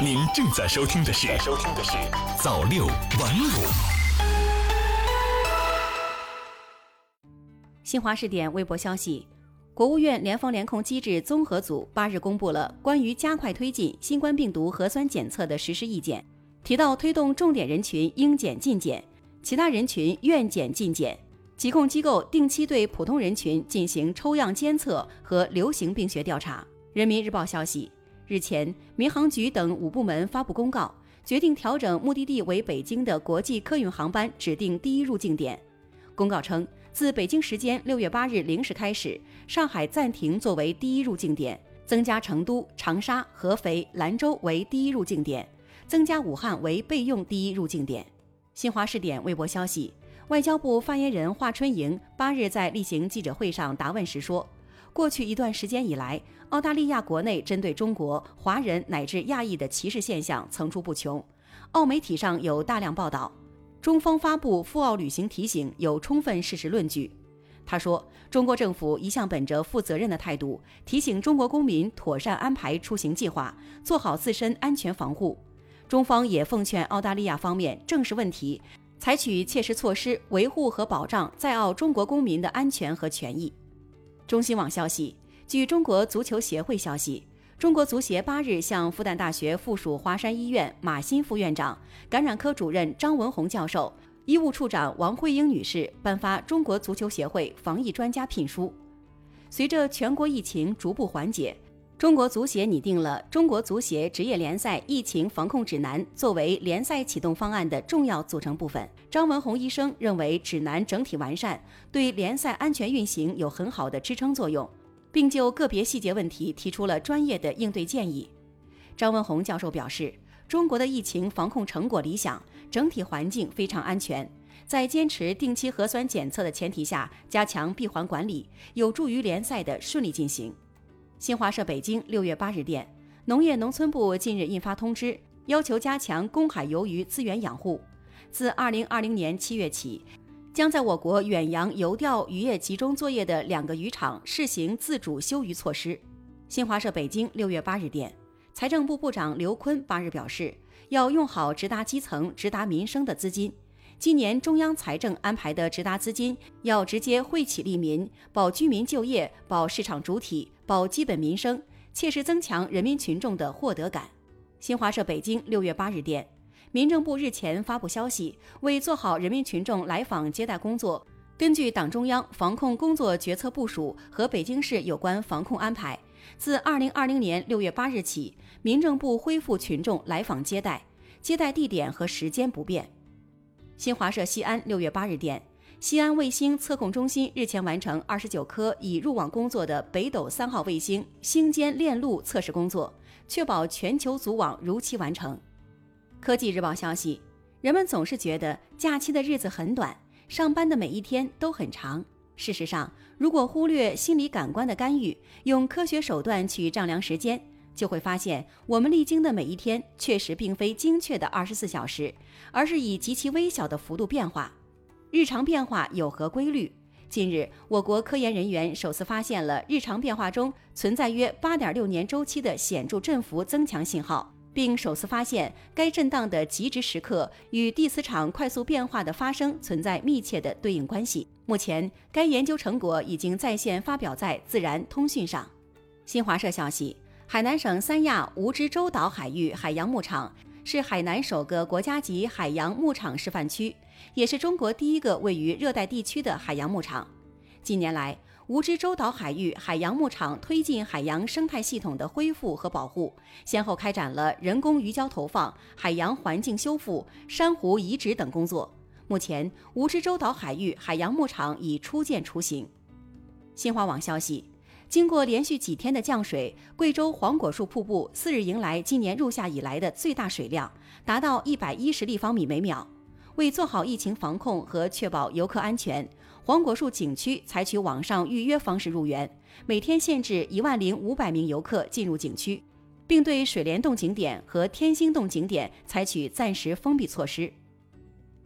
您正在收听的是收听的是早六晚五。新华视点微博消息，国务院联防联控机制综合组八日公布了关于加快推进新冠病毒核酸检测的实施意见，提到推动重点人群应检尽检，其他人群愿检尽检。疾控机构定期对普通人群进行抽样监测和流行病学调查。人民日报消息，日前，民航局等五部门发布公告，决定调整目的地为北京的国际客运航班指定第一入境点。公告称，自北京时间六月八日零时开始，上海暂停作为第一入境点，增加成都、长沙、合肥、兰州为第一入境点，增加武汉为备用第一入境点。新华视点微博消息。外交部发言人华春莹八日在例行记者会上答问时说：“过去一段时间以来，澳大利亚国内针对中国华人乃至亚裔的歧视现象层出不穷，澳媒体上有大量报道，中方发布赴澳旅行提醒有充分事实论据。”他说：“中国政府一向本着负责任的态度，提醒中国公民妥善安排出行计划，做好自身安全防护。中方也奉劝澳大利亚方面正视问题。”采取切实措施，维护和保障在澳中国公民的安全和权益。中新网消息，据中国足球协会消息，中国足协八日向复旦大学附属华山医院马新副院长、感染科主任张文宏教授、医务处长王慧英女士颁发中国足球协会防疫专家聘书。随着全国疫情逐步缓解。中国足协拟定了《中国足协职业联赛疫情防控指南》，作为联赛启动方案的重要组成部分。张文宏医生认为，指南整体完善，对联赛安全运行有很好的支撑作用，并就个别细节问题提出了专业的应对建议。张文宏教授表示，中国的疫情防控成果理想，整体环境非常安全，在坚持定期核酸检测的前提下，加强闭环管理，有助于联赛的顺利进行。新华社北京六月八日电，农业农村部近日印发通知，要求加强公海游鱼资源养护。自二零二零年七月起，将在我国远洋游钓渔业集中作业的两个渔场试行自主休渔措施。新华社北京六月八日电，财政部部长刘昆八日表示，要用好直达基层、直达民生的资金。今年中央财政安排的直达资金要直接惠企利民，保居民就业，保市场主体，保基本民生，切实增强人民群众的获得感。新华社北京六月八日电，民政部日前发布消息，为做好人民群众来访接待工作，根据党中央防控工作决策部署和北京市有关防控安排，自二零二零年六月八日起，民政部恢复群众来访接待，接待地点和时间不变。新华社西安六月八日电，西安卫星测控中心日前完成二十九颗已入网工作的北斗三号卫星星间链路测试工作，确保全球组网如期完成。科技日报消息，人们总是觉得假期的日子很短，上班的每一天都很长。事实上，如果忽略心理感官的干预，用科学手段去丈量时间。就会发现，我们历经的每一天确实并非精确的二十四小时，而是以极其微小的幅度变化。日常变化有何规律？近日，我国科研人员首次发现了日常变化中存在约八点六年周期的显著振幅增强信号，并首次发现该震荡的极值时刻与地磁场快速变化的发生存在密切的对应关系。目前，该研究成果已经在线发表在《自然通讯》上。新华社消息。海南省三亚蜈支洲岛海域海洋牧场是海南首个国家级海洋牧场示范区，也是中国第一个位于热带地区的海洋牧场。近年来，蜈支洲岛海域海洋牧场推进海洋生态系统的恢复和保护，先后开展了人工鱼礁投放、海洋环境修复、珊瑚移植等工作。目前，蜈支洲岛海域海洋牧场已初见雏形。新华网消息。经过连续几天的降水，贵州黄果树瀑布四日迎来今年入夏以来的最大水量，达到一百一十立方米每秒。为做好疫情防控和确保游客安全，黄果树景区采取网上预约方式入园，每天限制一万零五百名游客进入景区，并对水帘洞景点和天星洞景点采取暂时封闭措施。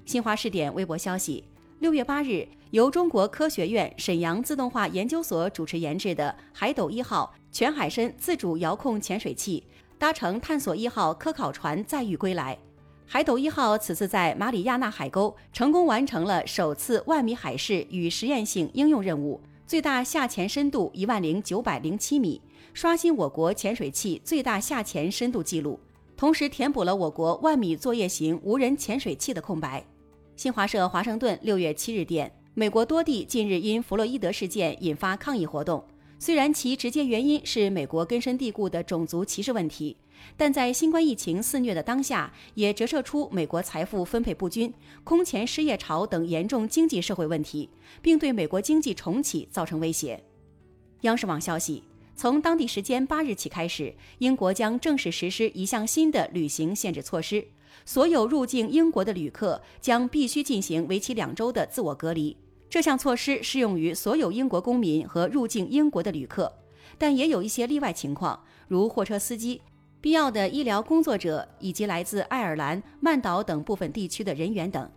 新华视点微博消息。六月八日，由中国科学院沈阳自动化研究所主持研制的“海斗一号”全海深自主遥控潜水器，搭乘探索一号科考船载誉归来。海斗一号此次在马里亚纳海沟成功完成了首次万米海试与实验性应用任务，最大下潜深度一万零九百零七米，刷新我国潜水器最大下潜深度纪录，同时填补了我国万米作业型无人潜水器的空白。新华社华盛顿六月七日电，美国多地近日因弗洛伊德事件引发抗议活动。虽然其直接原因是美国根深蒂固的种族歧视问题，但在新冠疫情肆虐的当下，也折射出美国财富分配不均、空前失业潮等严重经济社会问题，并对美国经济重启造成威胁。央视网消息，从当地时间八日起开始，英国将正式实施一项新的旅行限制措施，所有入境英国的旅客将必须进行为期两周的自我隔离。这项措施适用于所有英国公民和入境英国的旅客，但也有一些例外情况，如货车司机、必要的医疗工作者以及来自爱尔兰、曼岛等部分地区的人员等。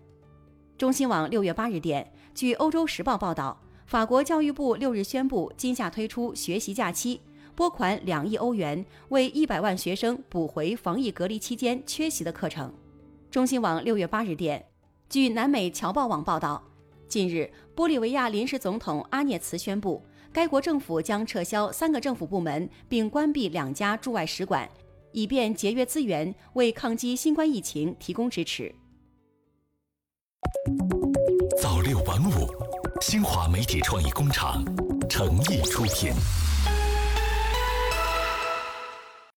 中新网六月八日电，据欧洲时报报道，法国教育部六日宣布，今夏推出学习假期，拨款两亿欧元，为一百万学生补回防疫隔离期间缺席的课程。中新网六月八日电，据南美侨报网报道。近日，玻利维亚临时总统阿涅茨宣布，该国政府将撤销三个政府部门，并关闭两家驻外使馆，以便节约资源，为抗击新冠疫情提供支持。新华媒体创意工厂诚意出品。